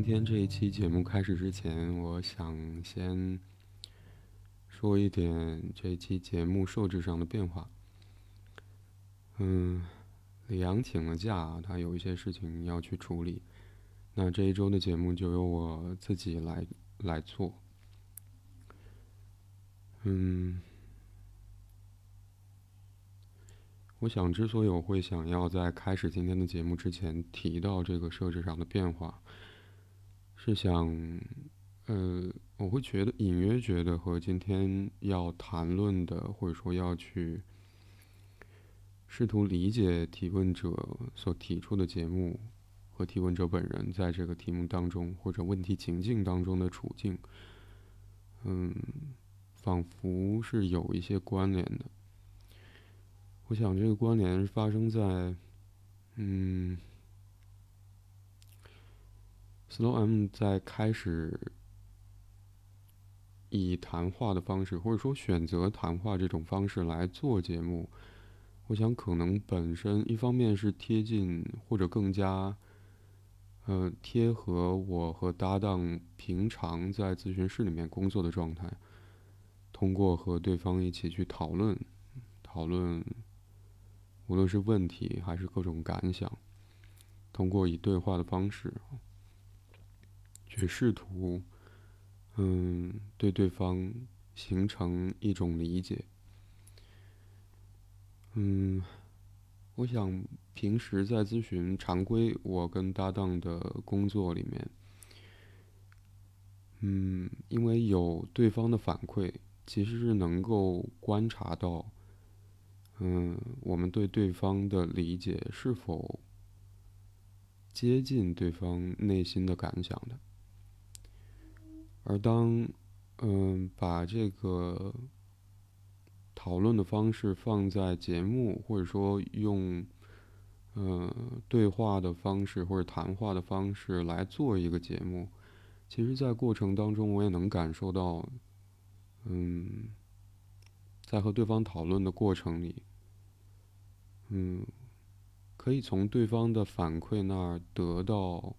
今天这一期节目开始之前，我想先说一点这期节目设置上的变化。嗯，李阳请了假，他有一些事情要去处理，那这一周的节目就由我自己来来做。嗯，我想之所以我会想要在开始今天的节目之前提到这个设置上的变化。是想，呃，我会觉得隐约觉得和今天要谈论的，或者说要去试图理解提问者所提出的节目和提问者本人在这个题目当中或者问题情境当中的处境，嗯，仿佛是有一些关联的。我想这个关联发生在，嗯。Slow M 在开始以谈话的方式，或者说选择谈话这种方式来做节目，我想可能本身一方面是贴近或者更加，呃，贴合我和搭档平常在咨询室里面工作的状态，通过和对方一起去讨论，讨论，无论是问题还是各种感想，通过以对话的方式。去试图，嗯，对对方形成一种理解。嗯，我想平时在咨询常规，我跟搭档的工作里面，嗯，因为有对方的反馈，其实是能够观察到，嗯，我们对对方的理解是否接近对方内心的感想的。而当，嗯，把这个讨论的方式放在节目，或者说用，呃，对话的方式或者谈话的方式来做一个节目，其实，在过程当中，我也能感受到，嗯，在和对方讨论的过程里，嗯，可以从对方的反馈那儿得到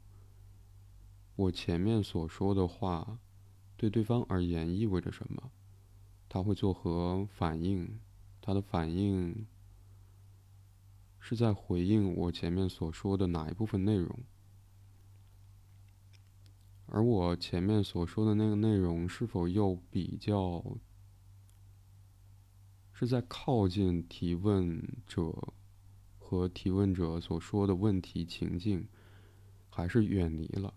我前面所说的话。对对方而言意味着什么？他会作何反应？他的反应是在回应我前面所说的哪一部分内容？而我前面所说的那个内容是否又比较是在靠近提问者和提问者所说的问题情境，还是远离了？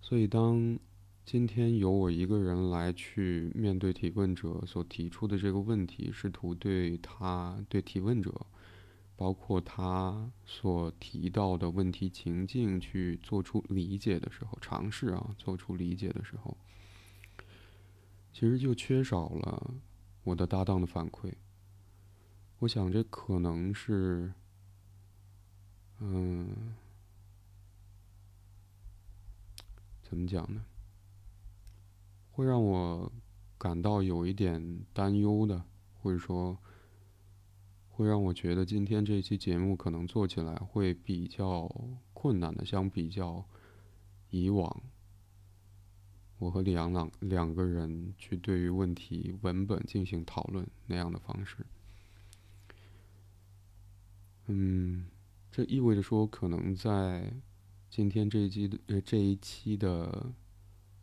所以当。今天由我一个人来去面对提问者所提出的这个问题，试图对他对提问者，包括他所提到的问题情境去做出理解的时候，尝试啊做出理解的时候，其实就缺少了我的搭档的反馈。我想这可能是，嗯，怎么讲呢？会让我感到有一点担忧的，或者说会让我觉得今天这一期节目可能做起来会比较困难的。相比较以往，我和李阳朗两个人去对于问题文本进行讨论那样的方式，嗯，这意味着说，可能在今天这一期的呃这一期的。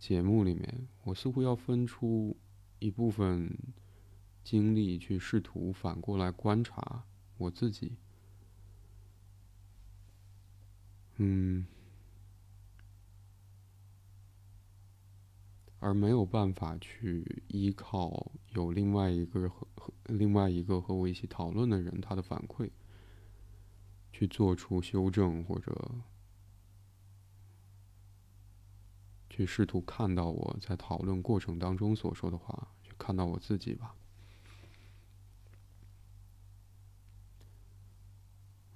节目里面，我似乎要分出一部分精力去试图反过来观察我自己，嗯，而没有办法去依靠有另外一个和和另外一个和我一起讨论的人他的反馈去做出修正或者。去试图看到我在讨论过程当中所说的话，去看到我自己吧。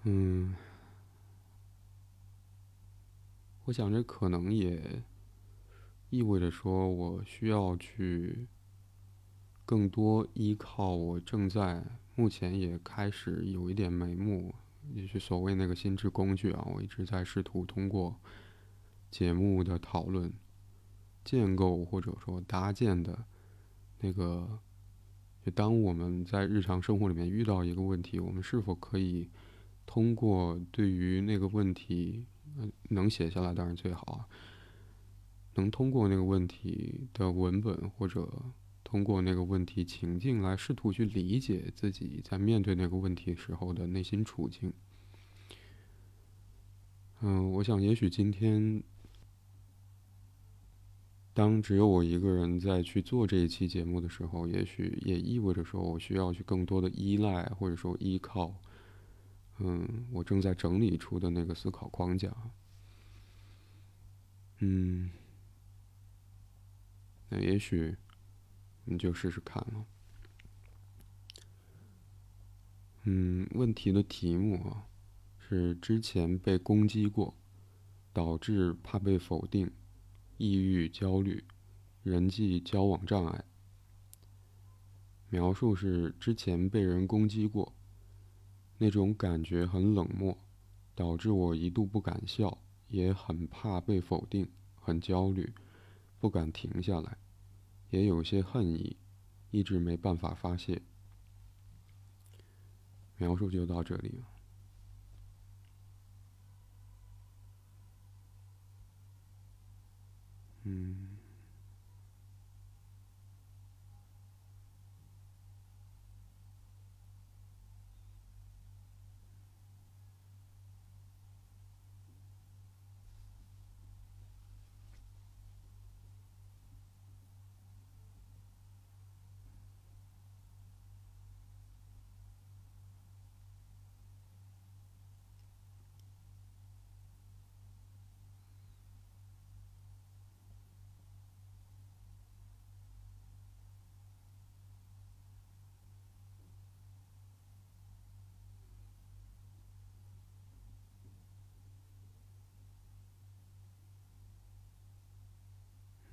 嗯，我想这可能也意味着说我需要去更多依靠我正在目前也开始有一点眉目，也许所谓那个心智工具啊，我一直在试图通过。节目的讨论、建构或者说搭建的那个，就当我们在日常生活里面遇到一个问题，我们是否可以通过对于那个问题，能写下来当然最好，能通过那个问题的文本或者。通过那个问题情境来试图去理解自己在面对那个问题时候的内心处境。嗯，我想也许今天，当只有我一个人在去做这一期节目的时候，也许也意味着说我需要去更多的依赖或者说依靠，嗯，我正在整理出的那个思考框架。嗯，那也许。你就试试看了。嗯，问题的题目啊，是之前被攻击过，导致怕被否定、抑郁、焦虑、人际交往障碍。描述是之前被人攻击过，那种感觉很冷漠，导致我一度不敢笑，也很怕被否定，很焦虑，不敢停下来。也有些恨意，一直没办法发泄。描述就到这里了。嗯。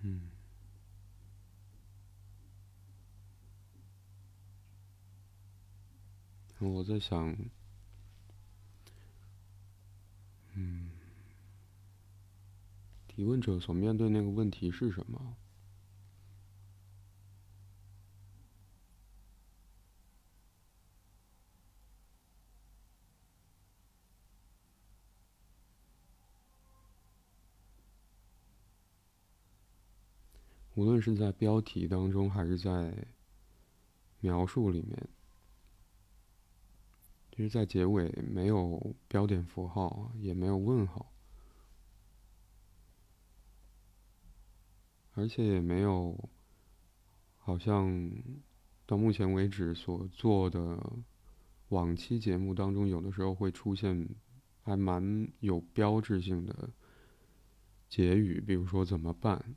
嗯，我在想，嗯，提问者所面对那个问题是什么？无论是在标题当中，还是在描述里面，其实，在结尾没有标点符号，也没有问号，而且也没有，好像到目前为止所做的往期节目当中，有的时候会出现还蛮有标志性的结语，比如说怎么办。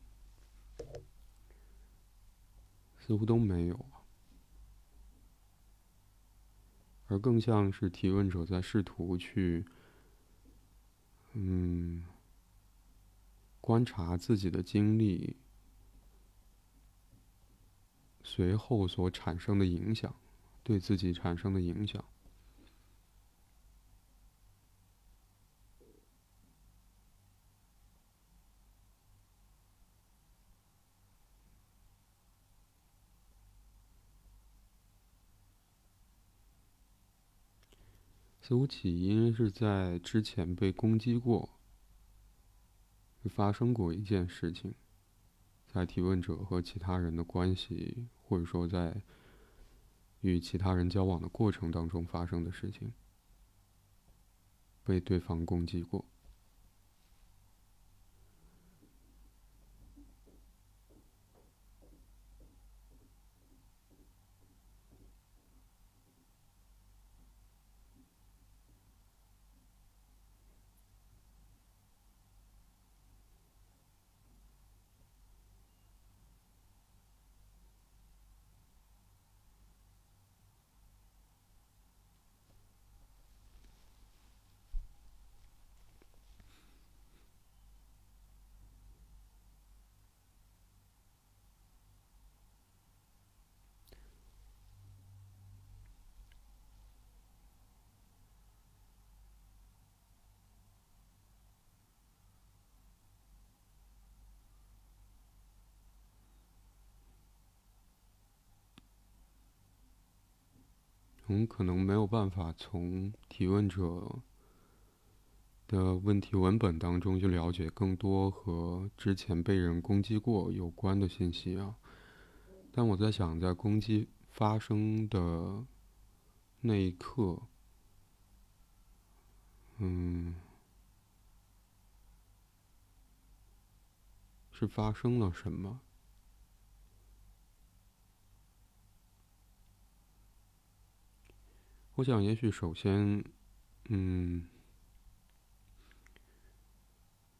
似乎都没有，而更像是提问者在试图去，嗯，观察自己的经历随后所产生的影响，对自己产生的影响。似乎起因是在之前被攻击过，发生过一件事情，在提问者和其他人的关系，或者说在与其他人交往的过程当中发生的事情，被对方攻击过。可能没有办法从提问者的问题文本当中去了解更多和之前被人攻击过有关的信息啊。但我在想，在攻击发生的那一刻，嗯，是发生了什么？我想，也许首先，嗯，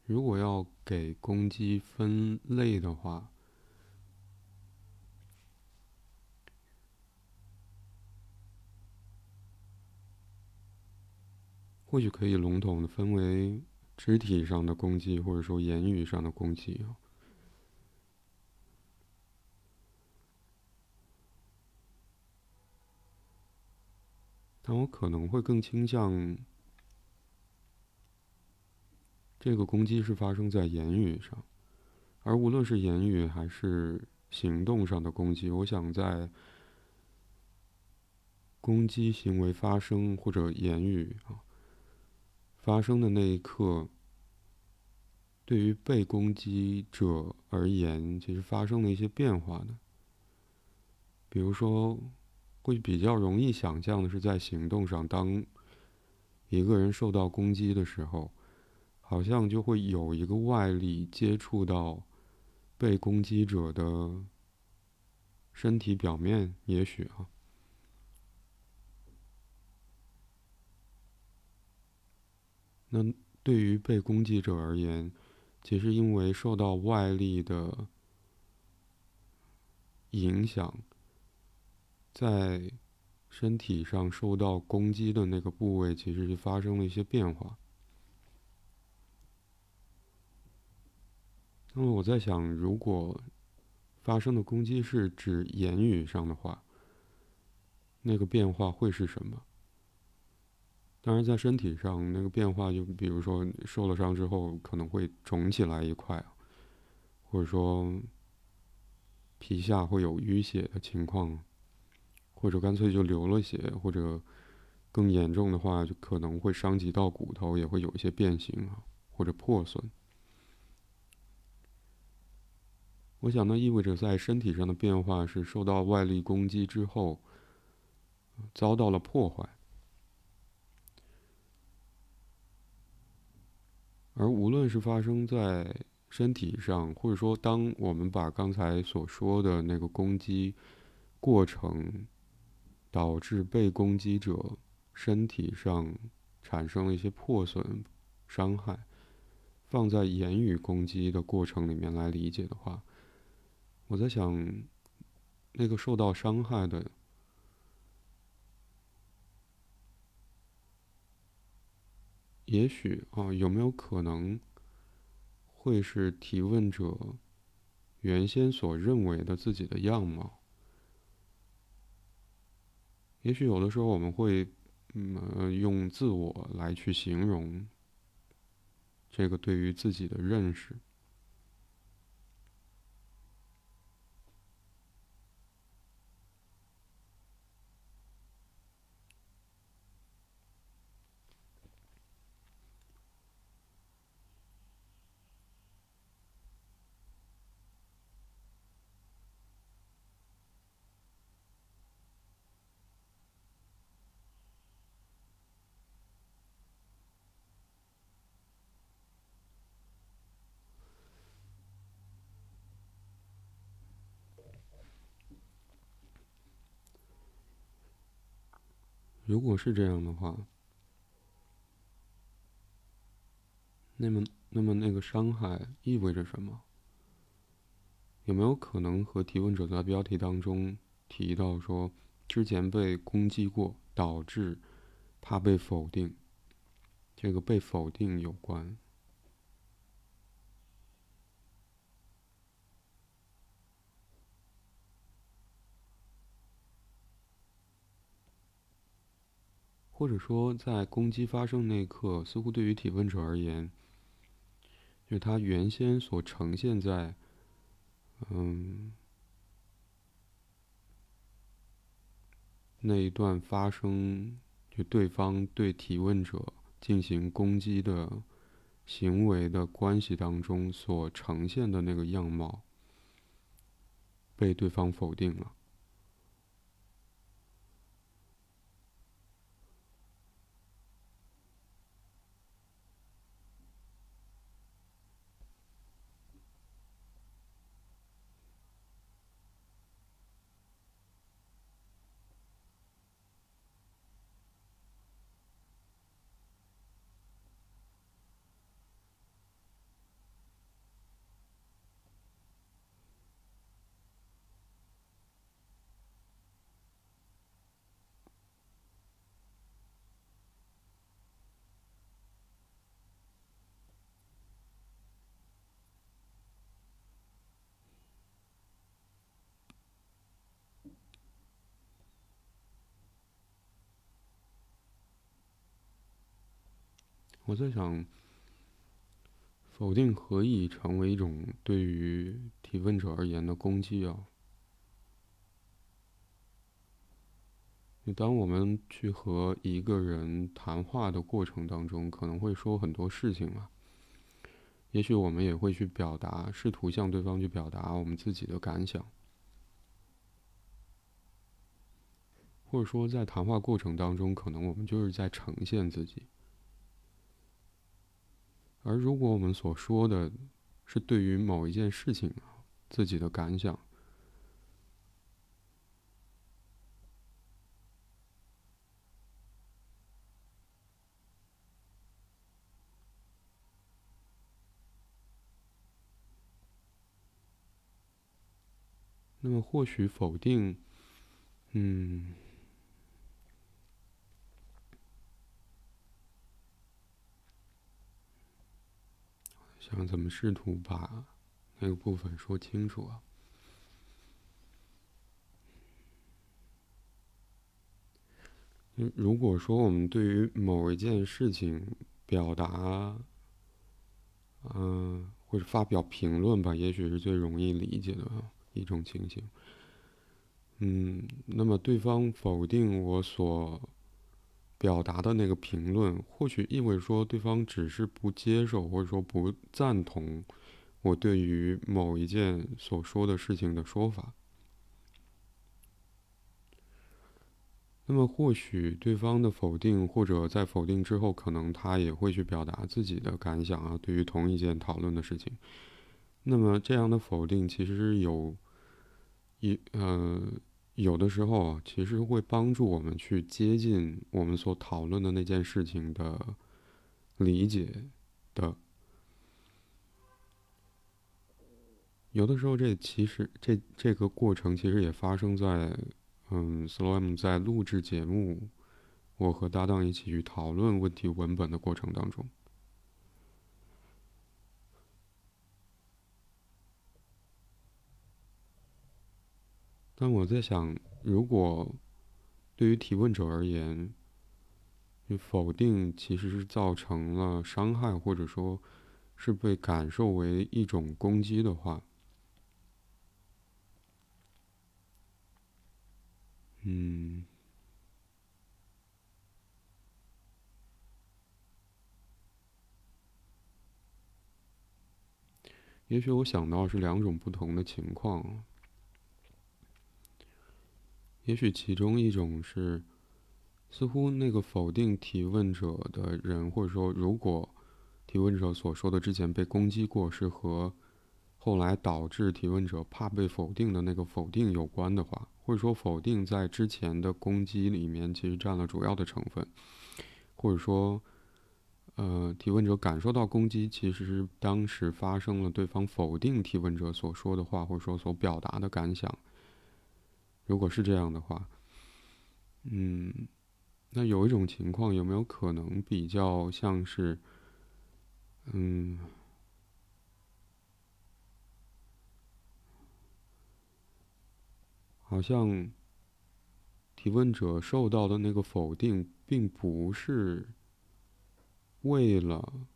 如果要给攻击分类的话，或许可以笼统的分为肢体上的攻击，或者说言语上的攻击啊。但我可能会更倾向，这个攻击是发生在言语上，而无论是言语还是行动上的攻击，我想在攻击行为发生或者言语啊发生的那一刻，对于被攻击者而言，其实发生了一些变化的，比如说。会比较容易想象的是，在行动上，当一个人受到攻击的时候，好像就会有一个外力接触到被攻击者的身体表面，也许啊。那对于被攻击者而言，其实因为受到外力的影响。在身体上受到攻击的那个部位，其实是发生了一些变化。那么我在想，如果发生的攻击是指言语上的话，那个变化会是什么？当然，在身体上那个变化，就比如说受了伤之后可能会肿起来一块，或者说皮下会有淤血的情况。或者干脆就流了血，或者更严重的话，就可能会伤及到骨头，也会有一些变形，或者破损。我想，那意味着在身体上的变化是受到外力攻击之后遭到了破坏，而无论是发生在身体上，或者说当我们把刚才所说的那个攻击过程。导致被攻击者身体上产生了一些破损、伤害，放在言语攻击的过程里面来理解的话，我在想，那个受到伤害的，也许啊，有没有可能会是提问者原先所认为的自己的样貌？也许有的时候我们会，嗯，用自我来去形容这个对于自己的认识。如果是这样的话，那么，那么那个伤害意味着什么？有没有可能和提问者在标题当中提到说，之前被攻击过，导致怕被否定，这个被否定有关？或者说，在攻击发生那一刻，似乎对于提问者而言，就是他原先所呈现在，嗯，那一段发生，就对方对提问者进行攻击的行为的关系当中所呈现的那个样貌，被对方否定了。我在想，否定何以成为一种对于提问者而言的攻击啊？当我们去和一个人谈话的过程当中，可能会说很多事情嘛。也许我们也会去表达，试图向对方去表达我们自己的感想，或者说在谈话过程当中，可能我们就是在呈现自己。而如果我们所说的是对于某一件事情自己的感想，那么或许否定，嗯。想怎么试图把那个部分说清楚啊？如果说我们对于某一件事情表达，嗯，或者发表评论吧，也许是最容易理解的一种情形。嗯，那么对方否定我所。表达的那个评论，或许意味说对方只是不接受，或者说不赞同我对于某一件所说的事情的说法。那么，或许对方的否定，或者在否定之后，可能他也会去表达自己的感想啊，对于同一件讨论的事情。那么，这样的否定其实有一呃。有的时候啊，其实会帮助我们去接近我们所讨论的那件事情的理解的。有的时候，这其实这这个过程其实也发生在嗯，Slow 在录制节目，我和搭档一起去讨论问题文本的过程当中。但我在想，如果对于提问者而言，否定其实是造成了伤害，或者说是被感受为一种攻击的话，嗯，也许我想到是两种不同的情况。也许其中一种是，似乎那个否定提问者的人，或者说，如果提问者所说的之前被攻击过，是和后来导致提问者怕被否定的那个否定有关的话，或者说否定在之前的攻击里面其实占了主要的成分，或者说，呃，提问者感受到攻击，其实是当时发生了对方否定提问者所说的话，或者说所表达的感想。如果是这样的话，嗯，那有一种情况，有没有可能比较像是，嗯，好像提问者受到的那个否定，并不是为了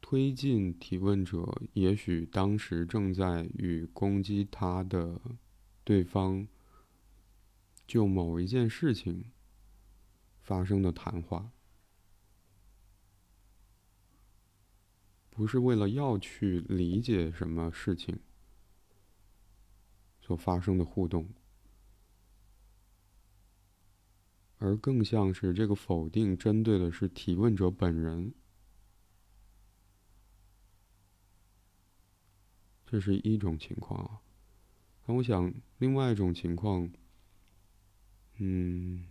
推进提问者，也许当时正在与攻击他的。对方就某一件事情发生的谈话，不是为了要去理解什么事情所发生的互动，而更像是这个否定针对的是提问者本人。这是一种情况啊，那我想另外一种情况，嗯，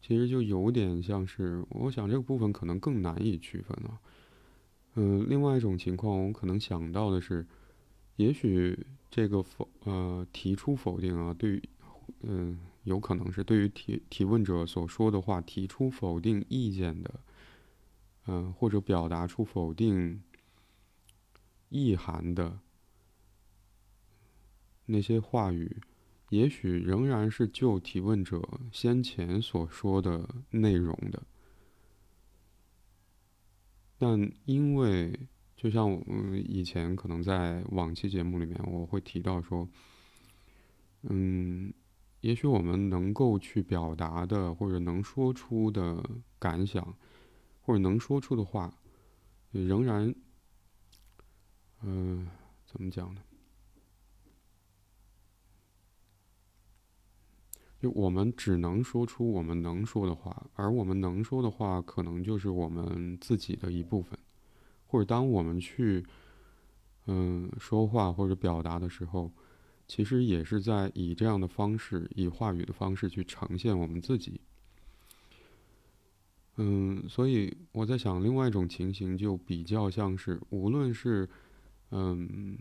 其实就有点像是，我想这个部分可能更难以区分了。嗯，另外一种情况，我可能想到的是，也许这个否呃提出否定啊，对于嗯，有可能是对于提提问者所说的话提出否定意见的。嗯，或者表达出否定意涵的那些话语，也许仍然是就提问者先前所说的内容的。但因为，就像我们以前可能在往期节目里面，我会提到说，嗯，也许我们能够去表达的，或者能说出的感想。或者能说出的话，仍然，嗯，怎么讲呢？就我们只能说出我们能说的话，而我们能说的话，可能就是我们自己的一部分。或者当我们去，嗯，说话或者表达的时候，其实也是在以这样的方式，以话语的方式去呈现我们自己。嗯，所以我在想，另外一种情形就比较像是，无论是嗯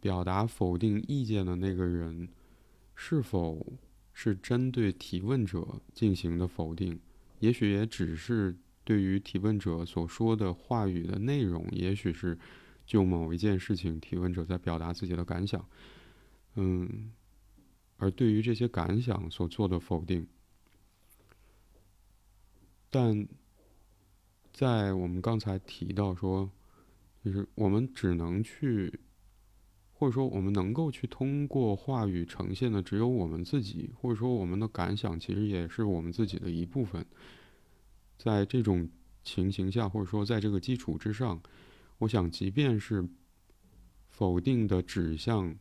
表达否定意见的那个人，是否是针对提问者进行的否定，也许也只是对于提问者所说的话语的内容，也许是就某一件事情，提问者在表达自己的感想，嗯，而对于这些感想所做的否定。但在我们刚才提到说，就是我们只能去，或者说我们能够去通过话语呈现的只有我们自己，或者说我们的感想其实也是我们自己的一部分。在这种情形下，或者说在这个基础之上，我想，即便是否定的指向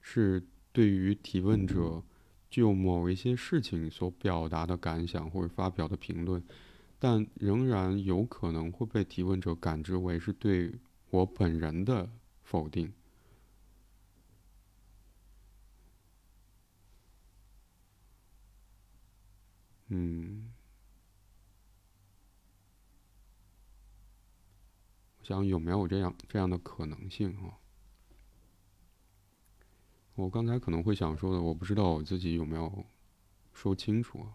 是对于提问者。就某一些事情所表达的感想或者发表的评论，但仍然有可能会被提问者感知为是对我本人的否定。嗯，我想有没有这样这样的可能性啊？我刚才可能会想说的，我不知道我自己有没有说清楚啊。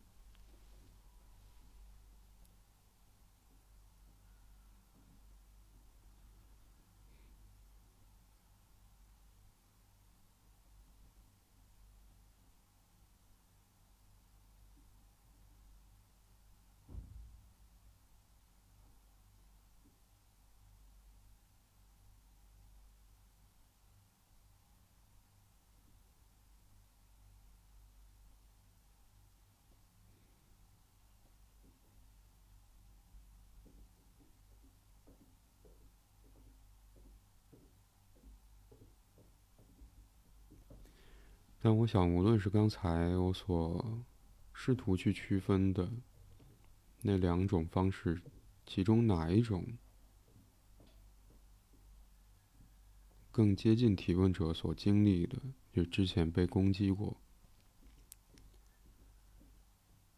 但我想，无论是刚才我所试图去区分的那两种方式，其中哪一种更接近提问者所经历的，就之前被攻击过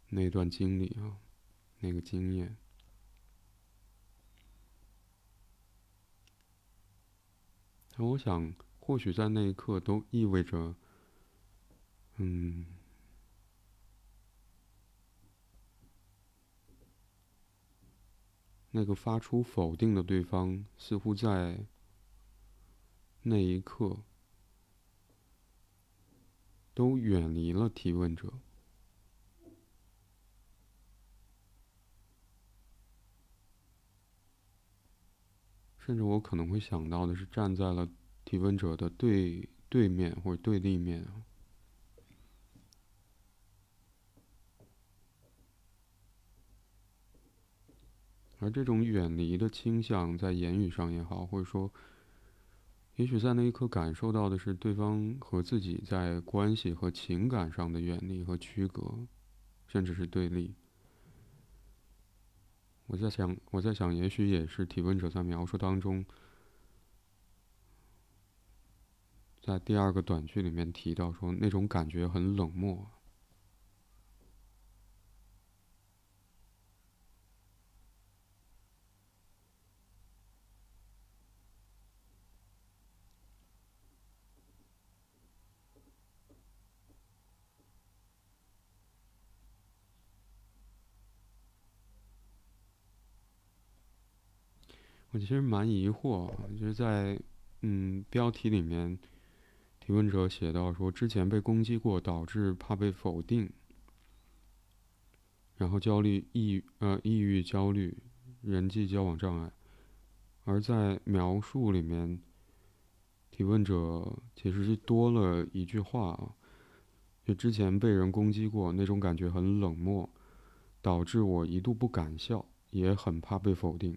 那段经历啊，那个经验，但我想，或许在那一刻都意味着。嗯，那个发出否定的对方，似乎在那一刻都远离了提问者。甚至我可能会想到的是，站在了提问者的对对面或者对立面。而这种远离的倾向，在言语上也好，或者说，也许在那一刻感受到的是对方和自己在关系和情感上的远离和区隔，甚至是对立。我在想，我在想，也许也是提问者在描述当中，在第二个短句里面提到说，那种感觉很冷漠。我其实蛮疑惑，就是在嗯标题里面，提问者写到说之前被攻击过，导致怕被否定，然后焦虑、抑呃抑郁、焦虑、人际交往障碍，而在描述里面，提问者其实是多了一句话啊，就之前被人攻击过，那种感觉很冷漠，导致我一度不敢笑，也很怕被否定。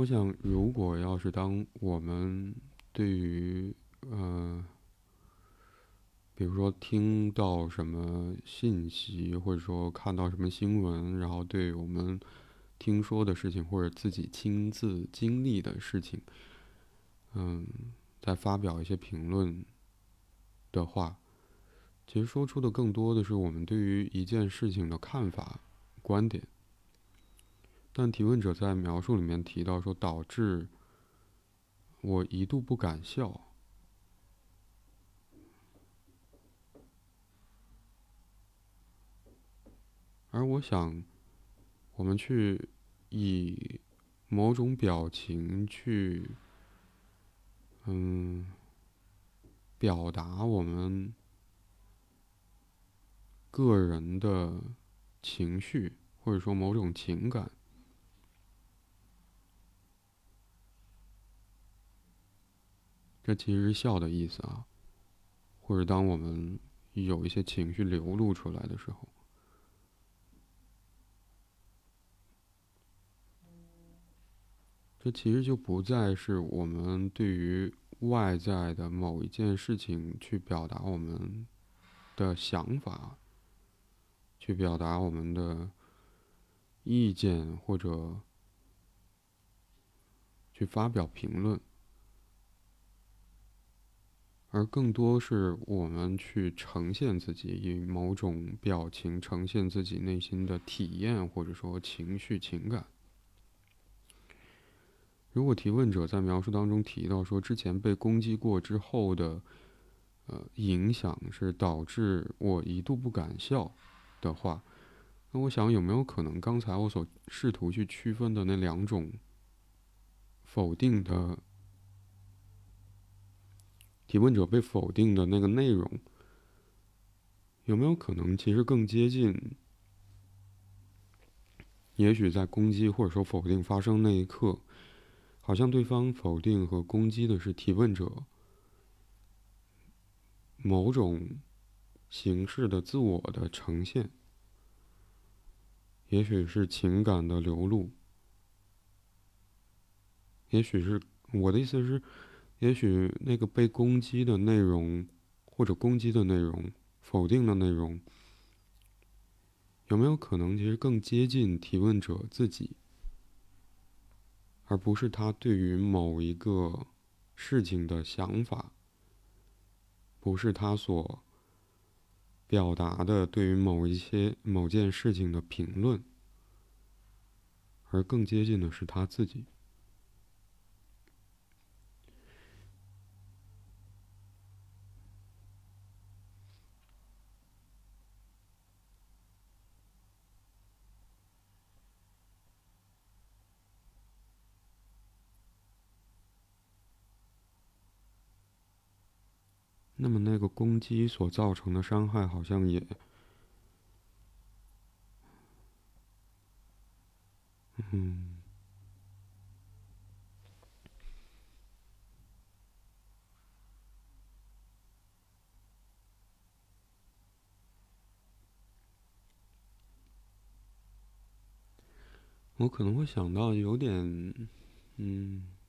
我想，如果要是当我们对于呃，比如说听到什么信息，或者说看到什么新闻，然后对我们听说的事情或者自己亲自经历的事情，嗯，在发表一些评论的话，其实说出的更多的是我们对于一件事情的看法、观点。但提问者在描述里面提到说，导致我一度不敢笑，而我想，我们去以某种表情去，嗯，表达我们个人的情绪，或者说某种情感。这其实是笑的意思啊，或者当我们有一些情绪流露出来的时候，这其实就不再是我们对于外在的某一件事情去表达我们的想法，去表达我们的意见，或者去发表评论。而更多是我们去呈现自己，以某种表情呈现自己内心的体验，或者说情绪、情感。如果提问者在描述当中提到说之前被攻击过之后的，呃，影响是导致我一度不敢笑的话，那我想有没有可能刚才我所试图去区分的那两种否定的？提问者被否定的那个内容，有没有可能其实更接近？也许在攻击或者说否定发生那一刻，好像对方否定和攻击的是提问者某种形式的自我的呈现，也许是情感的流露，也许是我的意思是。也许那个被攻击的内容，或者攻击的内容、否定的内容，有没有可能其实更接近提问者自己，而不是他对于某一个事情的想法，不是他所表达的对于某一些某件事情的评论，而更接近的是他自己。那么，那个攻击所造成的伤害，好像也，嗯，我可能会想到有点，嗯。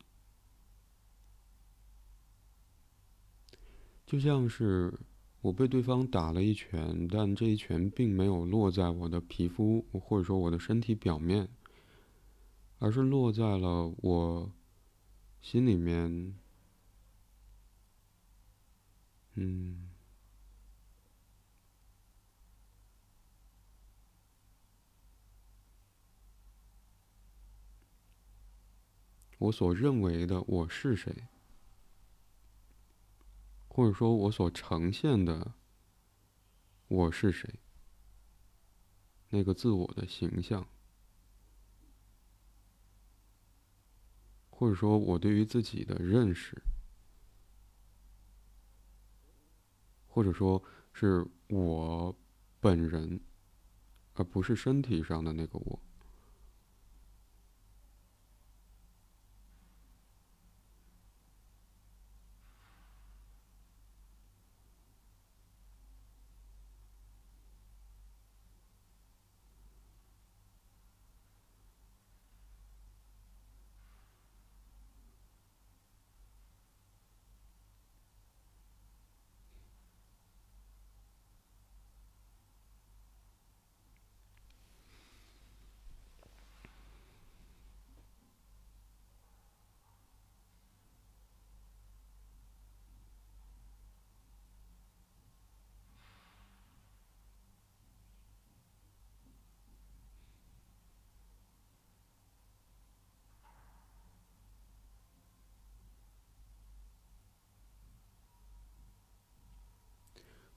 就像是我被对方打了一拳，但这一拳并没有落在我的皮肤或者说我的身体表面，而是落在了我心里面，嗯，我所认为的我是谁。或者说，我所呈现的我是谁？那个自我的形象，或者说，我对于自己的认识，或者说是我本人，而不是身体上的那个我。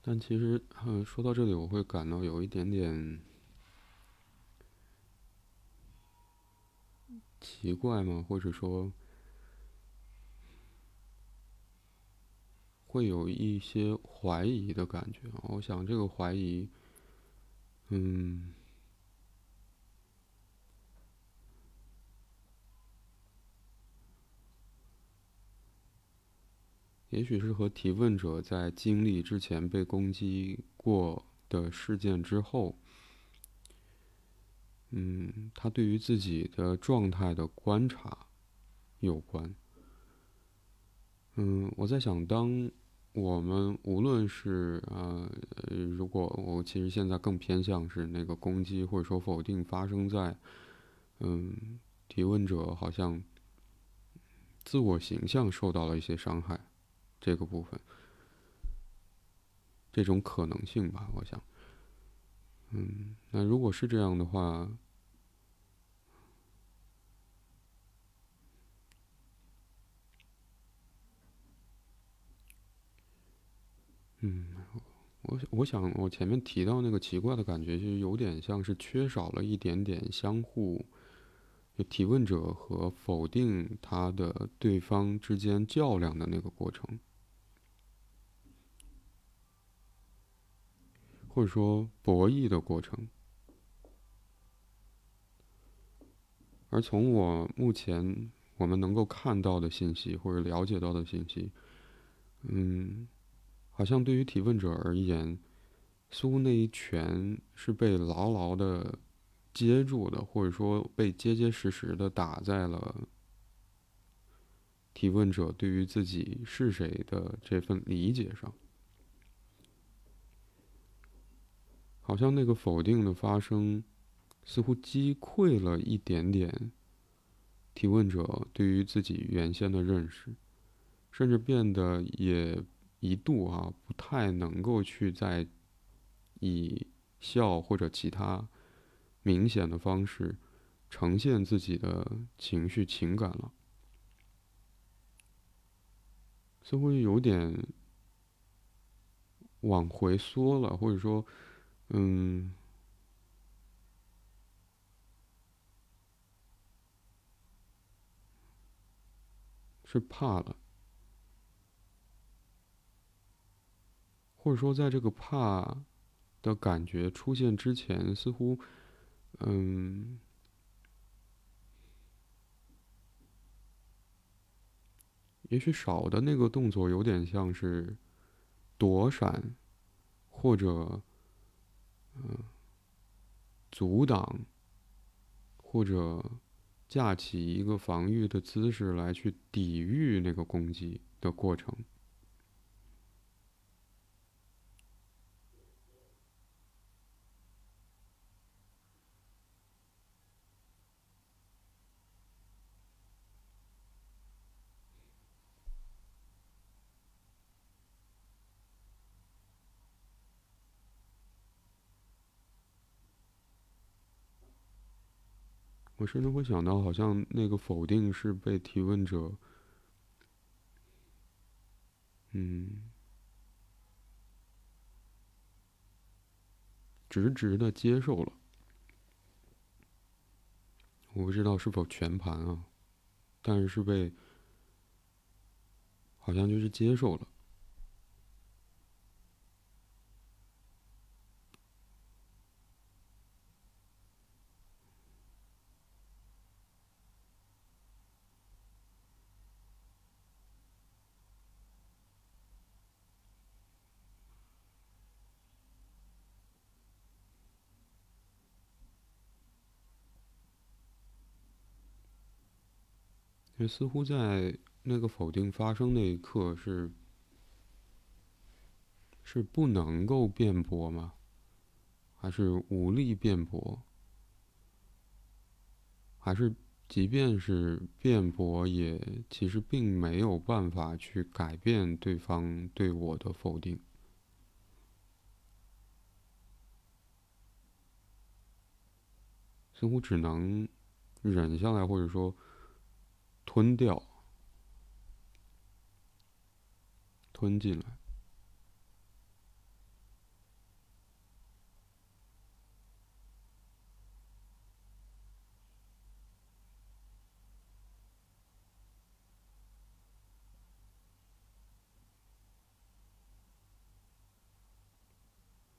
但其实，嗯，说到这里，我会感到有一点点奇怪吗？或者说，会有一些怀疑的感觉。我想，这个怀疑，嗯。也许是和提问者在经历之前被攻击过的事件之后，嗯，他对于自己的状态的观察有关。嗯，我在想，当我们无论是呃，如果我其实现在更偏向是那个攻击或者说否定发生在，嗯，提问者好像自我形象受到了一些伤害。这个部分，这种可能性吧，我想，嗯，那如果是这样的话，嗯，我我想我前面提到那个奇怪的感觉，就有点像是缺少了一点点相互，就提问者和否定他的对方之间较量的那个过程。或者说博弈的过程，而从我目前我们能够看到的信息或者了解到的信息，嗯，好像对于提问者而言，似乎那一拳是被牢牢的接住的，或者说被结结实实的打在了提问者对于自己是谁的这份理解上。好像那个否定的发生，似乎击溃了一点点提问者对于自己原先的认识，甚至变得也一度啊不太能够去再以笑或者其他明显的方式呈现自己的情绪情感了。似乎有点往回缩了，或者说，嗯，是怕了，或者说，在这个怕的感觉出现之前，似乎，嗯。也许少的那个动作有点像是躲闪，或者嗯阻挡，或者架起一个防御的姿势来去抵御那个攻击的过程。我甚至会想到，好像那个否定是被提问者，嗯，直直的接受了。我不知道是否全盘啊，但是是被，好像就是接受了。似乎在那个否定发生那一刻是是不能够辩驳吗？还是无力辩驳？还是即便是辩驳，也其实并没有办法去改变对方对我的否定？似乎只能忍下来，或者说。吞掉，吞进来。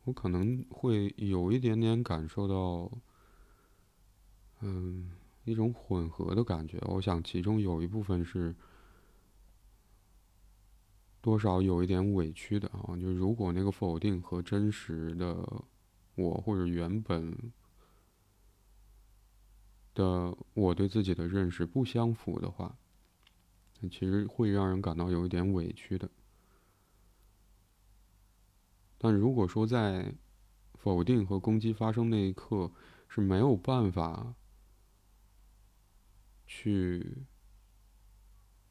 我可能会有一点点感受到，嗯。一种混合的感觉，我想其中有一部分是多少有一点委屈的啊。就如果那个否定和真实的我或者原本的我对自己的认识不相符的话，其实会让人感到有一点委屈的。但如果说在否定和攻击发生那一刻是没有办法。去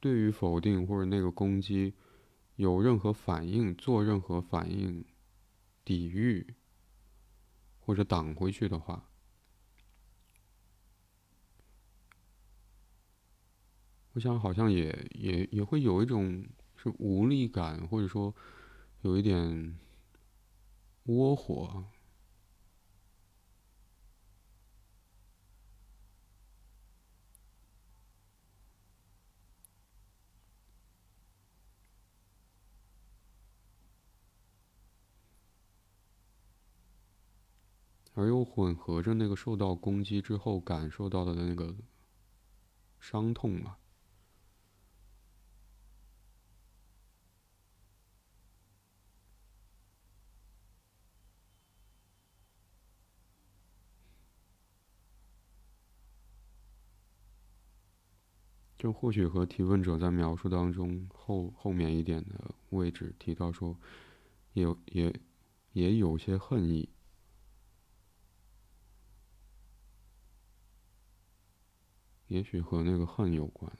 对于否定或者那个攻击有任何反应，做任何反应，抵御或者挡回去的话，我想好像也也也会有一种是无力感，或者说有一点窝火。而又混合着那个受到攻击之后感受到的那个伤痛嘛，就或许和提问者在描述当中后后面一点的位置提到说，有也也有些恨意。也许和那个恨有关。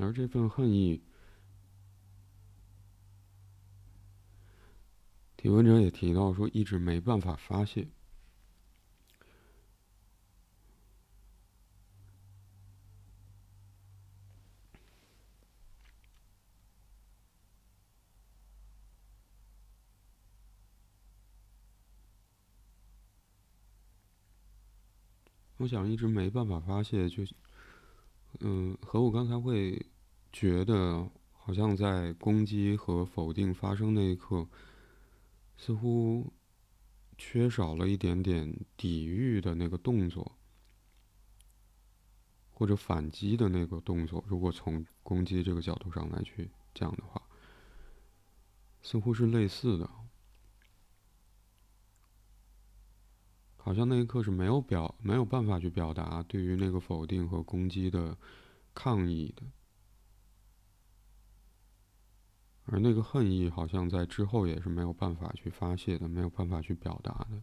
而这份恨意，提问者也提到说，一直没办法发泄。我想一直没办法发泄，就，嗯，和我刚才会觉得，好像在攻击和否定发生那一刻，似乎缺少了一点点抵御的那个动作，或者反击的那个动作。如果从攻击这个角度上来去讲的话，似乎是类似的。好像那一刻是没有表没有办法去表达对于那个否定和攻击的抗议的，而那个恨意好像在之后也是没有办法去发泄的，没有办法去表达的。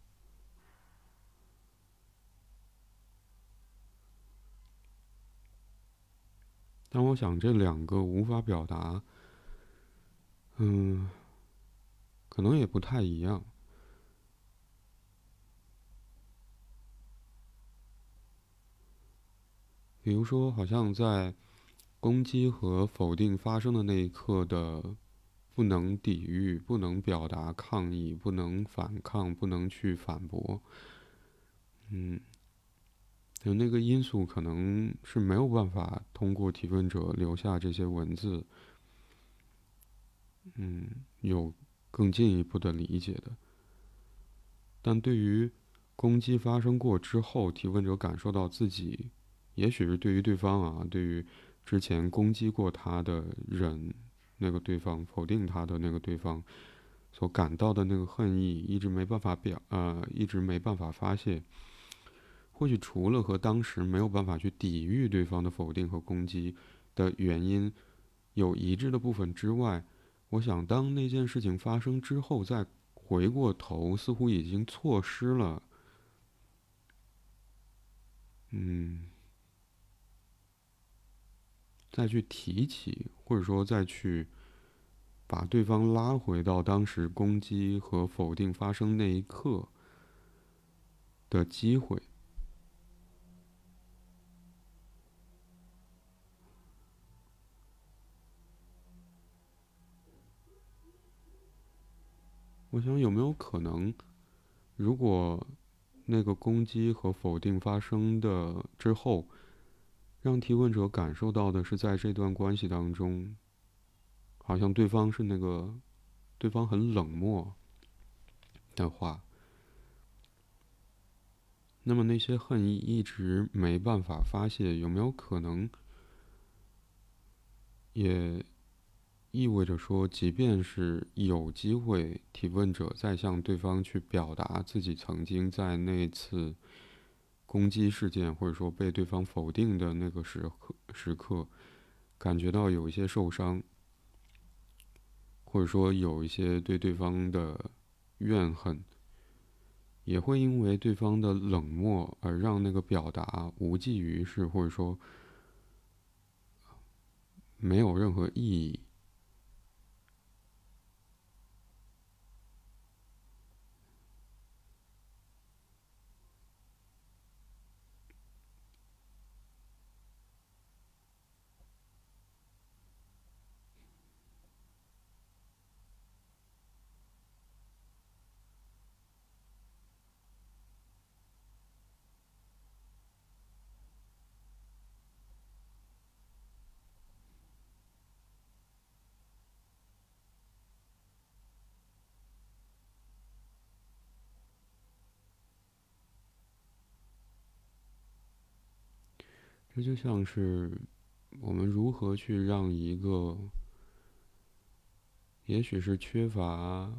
但我想这两个无法表达，嗯，可能也不太一样。比如说，好像在攻击和否定发生的那一刻的不能抵御、不能表达抗议、不能反抗、不能去反驳，嗯，有那个因素可能是没有办法通过提问者留下这些文字，嗯，有更进一步的理解的。但对于攻击发生过之后，提问者感受到自己。也许是对于对方啊，对于之前攻击过他的人，那个对方否定他的那个对方，所感到的那个恨意，一直没办法表，呃，一直没办法发泄。或许除了和当时没有办法去抵御对方的否定和攻击的原因有一致的部分之外，我想当那件事情发生之后，再回过头，似乎已经错失了，嗯。再去提起，或者说再去把对方拉回到当时攻击和否定发生那一刻的机会，我想有没有可能，如果那个攻击和否定发生的之后。让提问者感受到的是，在这段关系当中，好像对方是那个对方很冷漠的话，那么那些恨意一直没办法发泄，有没有可能也意味着说，即便是有机会，提问者再向对方去表达自己曾经在那次。攻击事件，或者说被对方否定的那个时刻，时刻，感觉到有一些受伤，或者说有一些对对方的怨恨，也会因为对方的冷漠而让那个表达无济于事，或者说没有任何意义。这就像是我们如何去让一个，也许是缺乏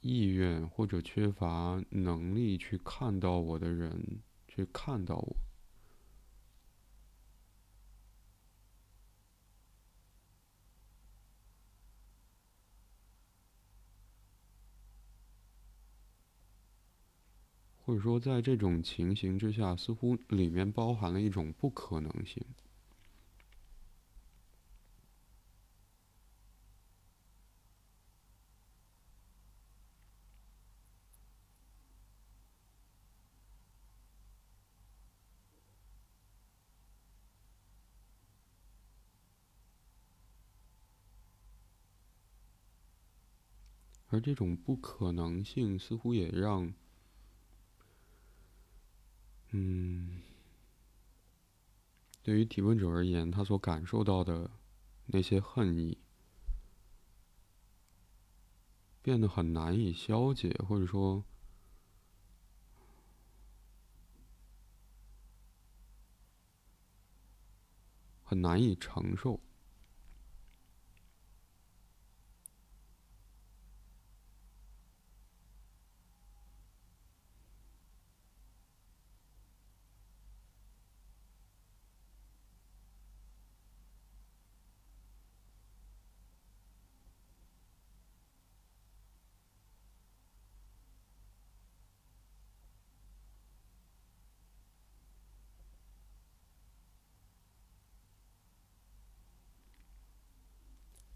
意愿或者缺乏能力去看到我的人，去看到我。或者说在这种情形之下，似乎里面包含了一种不可能性。而这种不可能性，似乎也让，嗯，对于提问者而言，他所感受到的那些恨意，变得很难以消解，或者说，很难以承受。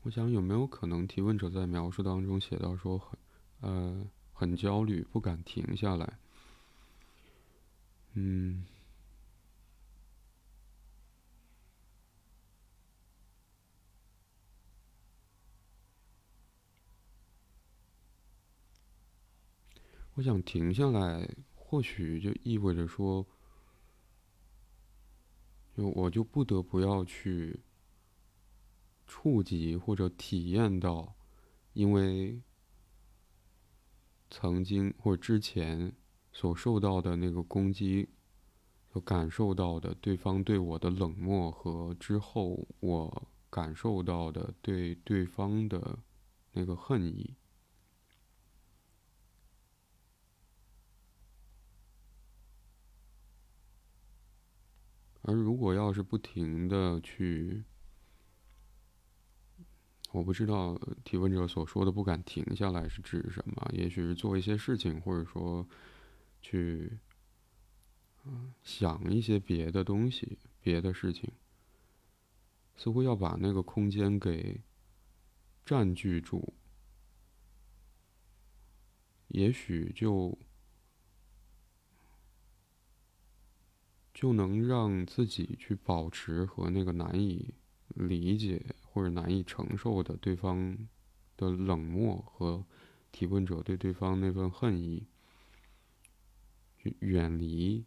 我想有没有可能，提问者在描述当中写到说很，呃，很焦虑，不敢停下来。嗯，我想停下来，或许就意味着说，就我就不得不要去。触及或者体验到，因为曾经或之前所受到的那个攻击，所感受到的对方对我的冷漠和之后我感受到的对对方的那个恨意，而如果要是不停的去。我不知道提问者所说的“不敢停下来”是指什么？也许是做一些事情，或者说去想一些别的东西、别的事情，似乎要把那个空间给占据住，也许就就能让自己去保持和那个难以理解。或者难以承受的对方的冷漠和提问者对对方那份恨意，远离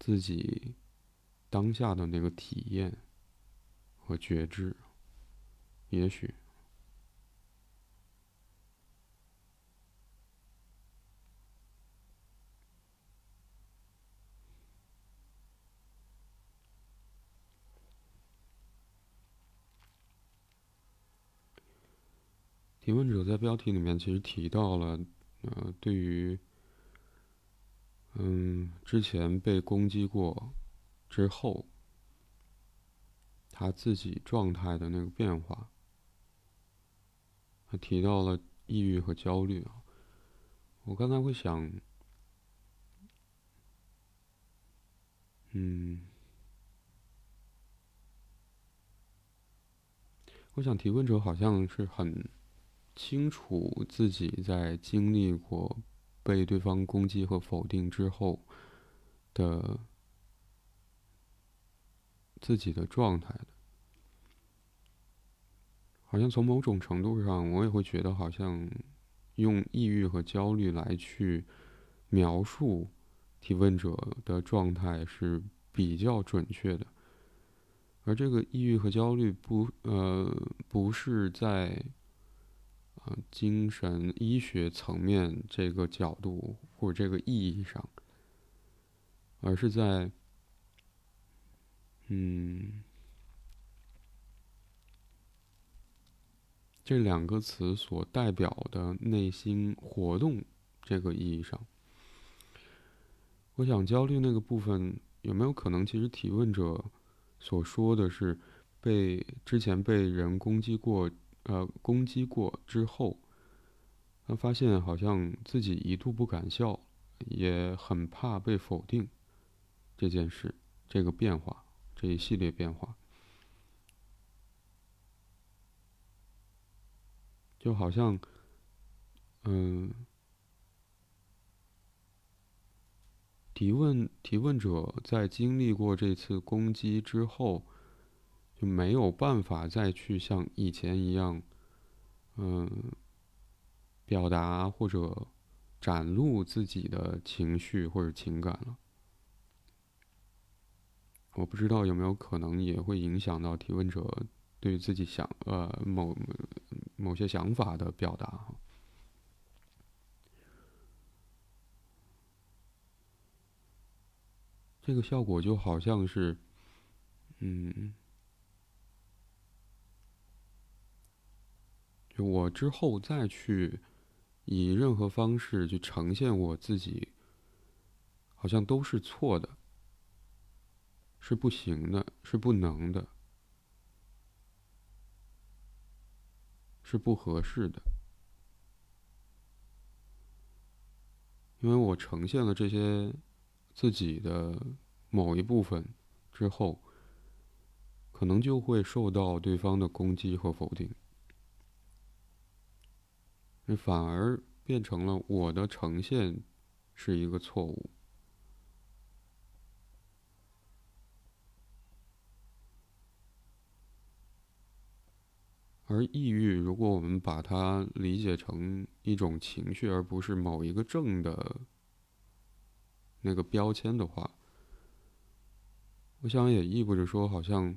自己当下的那个体验和觉知，也许。提问者在标题里面其实提到了，呃，对于，嗯，之前被攻击过之后，他自己状态的那个变化，他提到了抑郁和焦虑啊。我刚才会想，嗯，我想提问者好像是很。清楚自己在经历过被对方攻击和否定之后的自己的状态的，好像从某种程度上，我也会觉得好像用抑郁和焦虑来去描述提问者的状态是比较准确的，而这个抑郁和焦虑不呃不是在。啊，精神医学层面这个角度或者这个意义上，而是在，嗯，这两个词所代表的内心活动这个意义上，我想焦虑那个部分有没有可能，其实提问者所说的是被之前被人攻击过。呃，攻击过之后，他发现好像自己一度不敢笑，也很怕被否定这件事，这个变化，这一系列变化，就好像，嗯，提问提问者在经历过这次攻击之后，就没有办法再去像以前一样，嗯。表达或者展露自己的情绪或者情感了，我不知道有没有可能也会影响到提问者对自己想呃某某些想法的表达这个效果就好像是，嗯。就我之后再去。以任何方式去呈现我自己，好像都是错的，是不行的，是不能的，是不合适的。因为我呈现了这些自己的某一部分之后，可能就会受到对方的攻击和否定。反而变成了我的呈现是一个错误，而抑郁，如果我们把它理解成一种情绪，而不是某一个症的那个标签的话，我想也意味着说，好像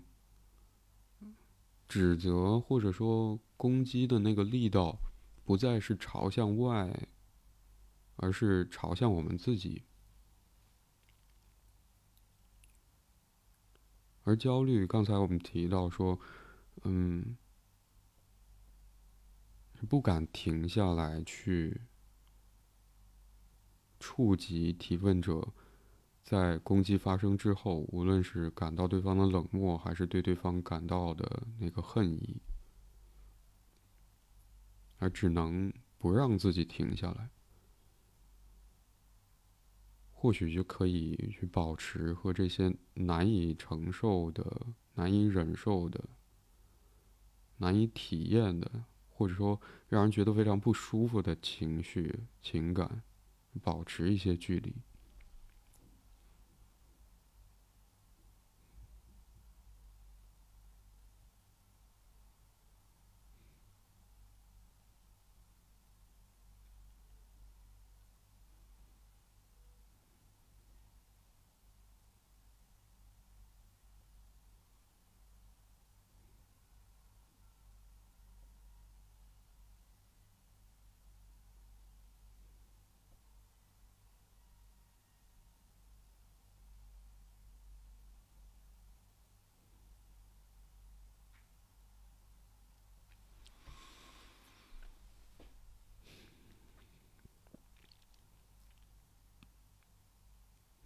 指责或者说攻击的那个力道。不再是朝向外，而是朝向我们自己。而焦虑，刚才我们提到说，嗯，不敢停下来去触及提问者在攻击发生之后，无论是感到对方的冷漠，还是对对方感到的那个恨意。而只能不让自己停下来，或许就可以去保持和这些难以承受的、难以忍受的、难以体验的，或者说让人觉得非常不舒服的情绪、情感，保持一些距离。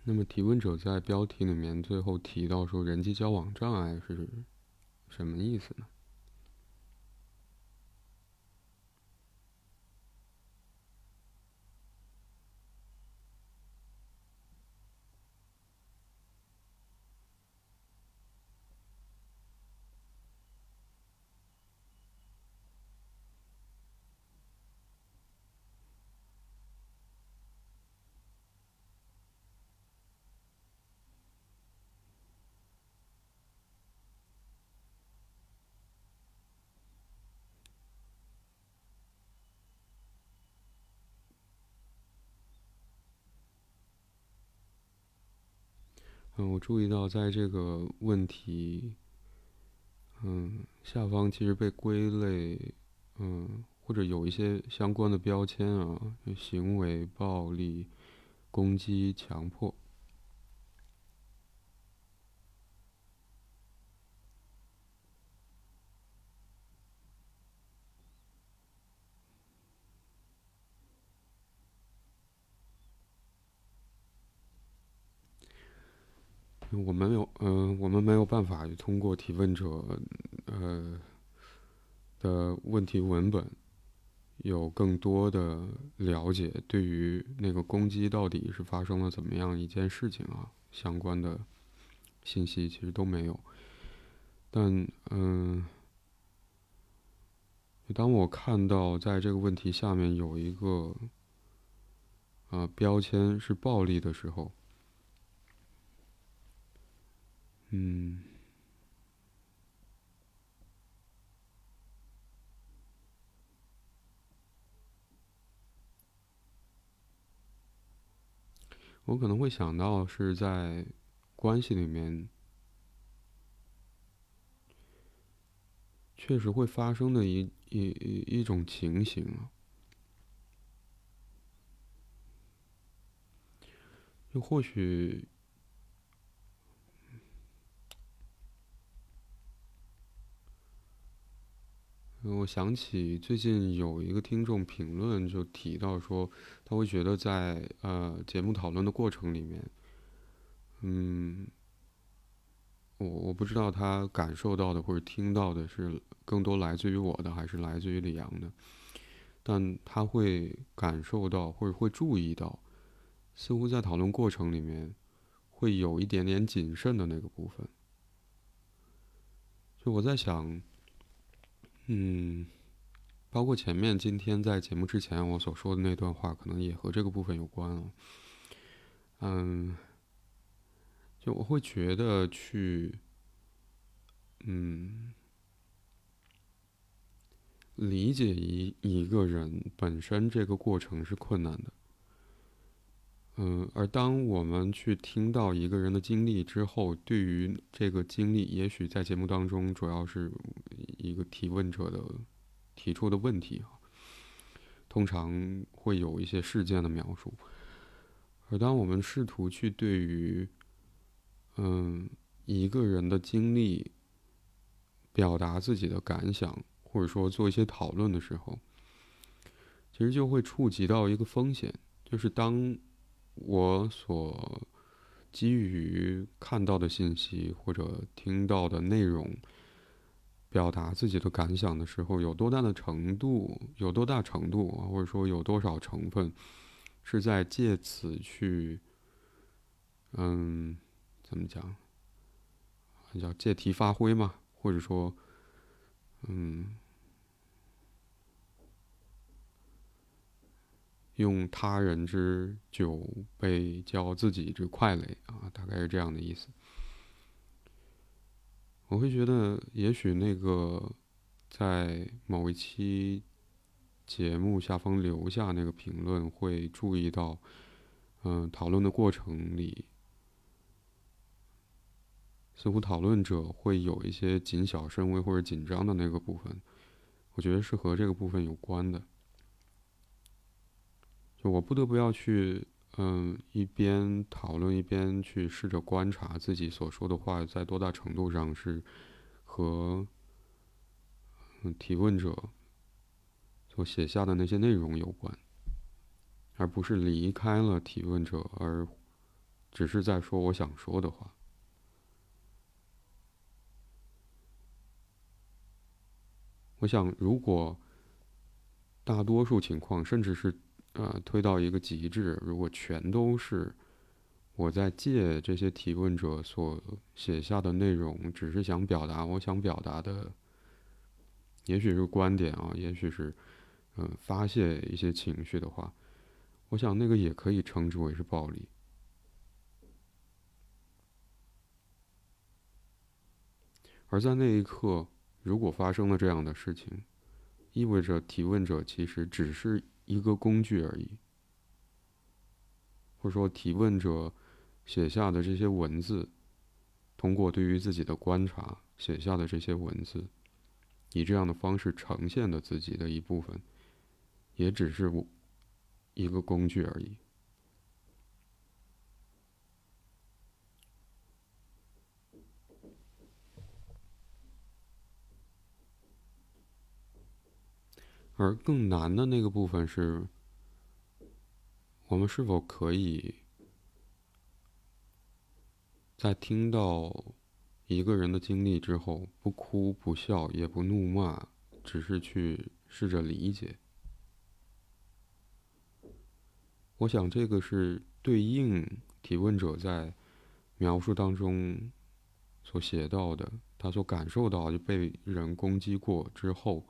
那么提问者在标题里面最后提到说人际交往障碍是什么意思呢？嗯，我注意到在这个问题，嗯，下方其实被归类，嗯，或者有一些相关的标签啊，行为暴力、攻击、强迫。我们有，嗯，我们没有办法通过提问者，呃，的问题文本，有更多的了解，对于那个攻击到底是发生了怎么样一件事情啊，相关的信息其实都没有。但嗯，当我看到在这个问题下面有一个啊标签是暴力的时候，嗯。我可能会想到是在关系里面确实会发生的一一一种情形啊，又或许。我想起最近有一个听众评论，就提到说，他会觉得在呃节目讨论的过程里面，嗯，我我不知道他感受到的或者听到的是更多来自于我的，还是来自于李阳的，但他会感受到或者会注意到，似乎在讨论过程里面会有一点点谨慎的那个部分，就我在想。嗯，包括前面今天在节目之前我所说的那段话，可能也和这个部分有关了。嗯，就我会觉得去，嗯，理解一一个人本身这个过程是困难的。嗯，而当我们去听到一个人的经历之后，对于这个经历，也许在节目当中主要是一个提问者的提出的问题啊，通常会有一些事件的描述。而当我们试图去对于嗯一个人的经历表达自己的感想，或者说做一些讨论的时候，其实就会触及到一个风险，就是当。我所基于看到的信息或者听到的内容，表达自己的感想的时候，有多大的程度，有多大程度，或者说有多少成分，是在借此去，嗯，怎么讲？叫借题发挥嘛，或者说，嗯。用他人之酒杯浇自己之快垒啊，大概是这样的意思。我会觉得，也许那个在某一期节目下方留下那个评论，会注意到，嗯，讨论的过程里，似乎讨论者会有一些谨小慎微或者紧张的那个部分，我觉得是和这个部分有关的。就我不得不要去，嗯，一边讨论一边去试着观察自己所说的话在多大程度上是和提问者所写下的那些内容有关，而不是离开了提问者而只是在说我想说的话。我想，如果大多数情况，甚至是。呃，推到一个极致，如果全都是我在借这些提问者所写下的内容，只是想表达我想表达的，也许是观点啊，也许是嗯发泄一些情绪的话，我想那个也可以称之为是暴力。而在那一刻，如果发生了这样的事情，意味着提问者其实只是。一个工具而已，或者说提问者写下的这些文字，通过对于自己的观察写下的这些文字，以这样的方式呈现的自己的一部分，也只是一个工具而已。而更难的那个部分是，我们是否可以，在听到一个人的经历之后，不哭不笑也不怒骂，只是去试着理解，我想这个是对应提问者在描述当中所写到的，他所感受到就被人攻击过之后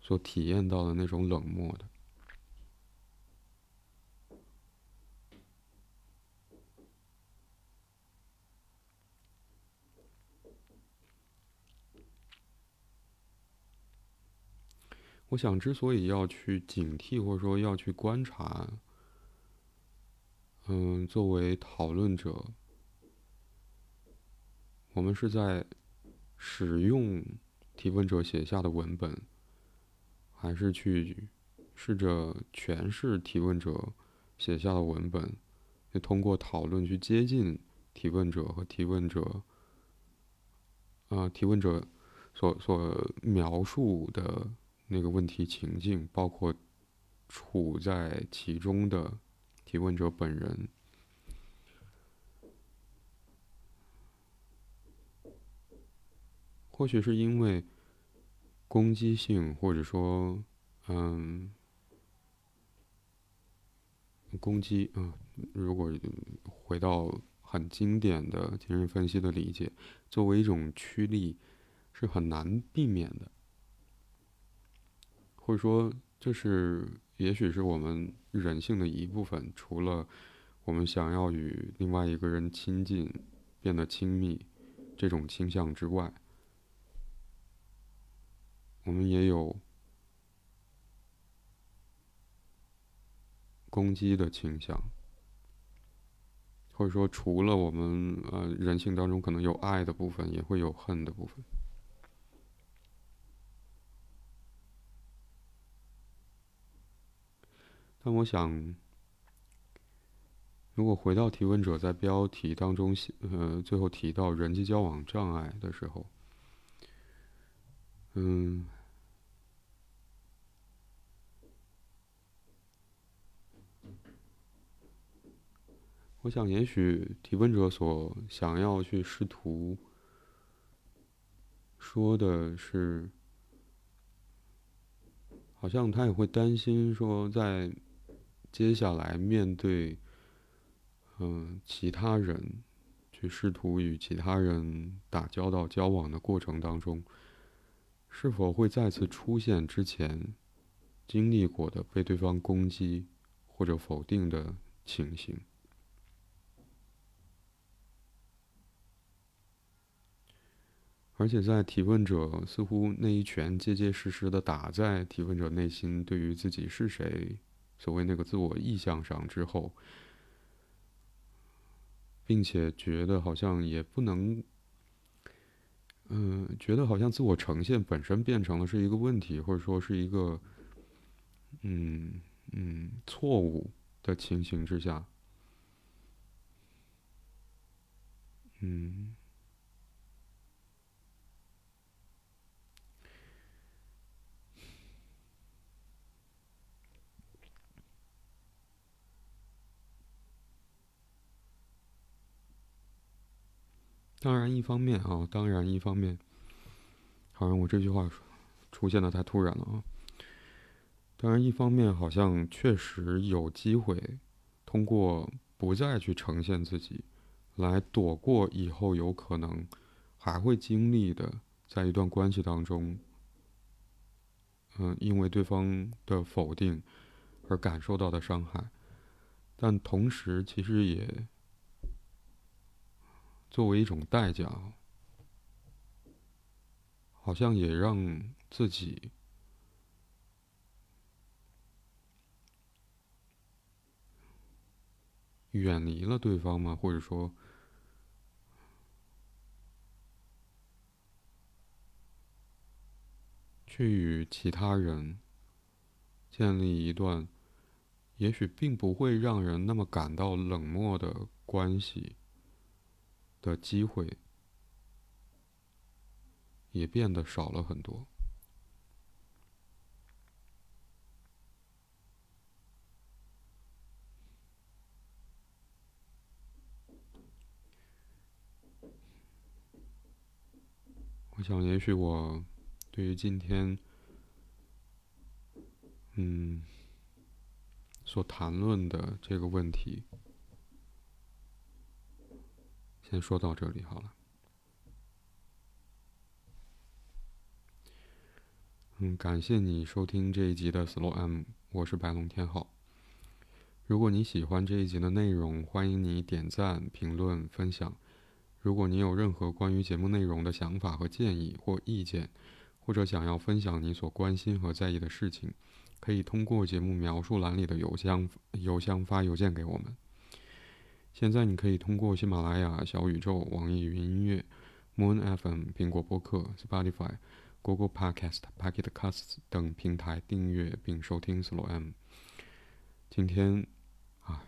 所体验到的那种冷漠的。我想，之所以要去警惕，或者说要去观察，嗯，作为讨论者，我们是在使用提问者写下的文本，还是去试着诠释提问者写下的文本，去通过讨论去接近提问者和提问者，啊，提问者所所描述的。那个问题情境，包括处在其中的提问者本人，或许是因为攻击性，或者说，嗯，攻击啊。如果回到很经典的精神分析的理解，作为一种驱力，是很难避免的。或者说，这是也许是我们人性的一部分。除了我们想要与另外一个人亲近、变得亲密这种倾向之外，我们也有攻击的倾向。或者说，除了我们呃人性当中可能有爱的部分，也会有恨的部分。但我想，如果回到提问者在标题当中写，呃，最后提到人际交往障碍的时候，嗯，我想，也许提问者所想要去试图说的是，好像他也会担心说，在接下来面对，嗯，其他人去试图与其他人打交道、交往的过程当中，是否会再次出现之前经历过的被对方攻击或者否定的情形？而且在提问者似乎那一拳结结实实的打在提问者内心，对于自己是谁。所谓那个自我意向上之后，并且觉得好像也不能，嗯，觉得好像自我呈现本身变成了是一个问题，或者说是一个，嗯嗯错误的情形之下，嗯。当然，一方面啊，当然一方面，好像我这句话出现的太突然了啊。当然，一方面好像确实有机会通过不再去呈现自己，来躲过以后有可能还会经历的，在一段关系当中，嗯，因为对方的否定而感受到的伤害，但同时其实也。作为一种代价，好像也让自己远离了对方吗？或者说，去与其他人建立一段也许并不会让人那么感到冷漠的关系？的机会也变得少了很多。我想，也许我对于今天，嗯，所谈论的这个问题，先说到这里好了。嗯，感谢你收听这一集的 Slow M，我是白龙天浩。如果你喜欢这一集的内容，欢迎你点赞、评论、分享。如果你有任何关于节目内容的想法和建议或意见，或者想要分享你所关心和在意的事情，可以通过节目描述栏里的邮箱邮箱发邮件给我们。现在你可以通过喜马拉雅、小宇宙、网易云音乐、Moon FM、苹果播客、Spotify。Google Podcast、Pocket Casts 等平台订阅并收听 Slow M。今天啊，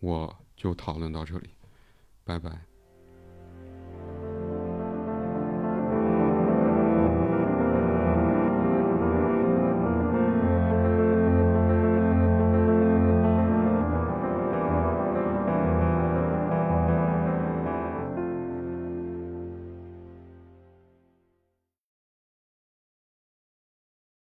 我就讨论到这里，拜拜。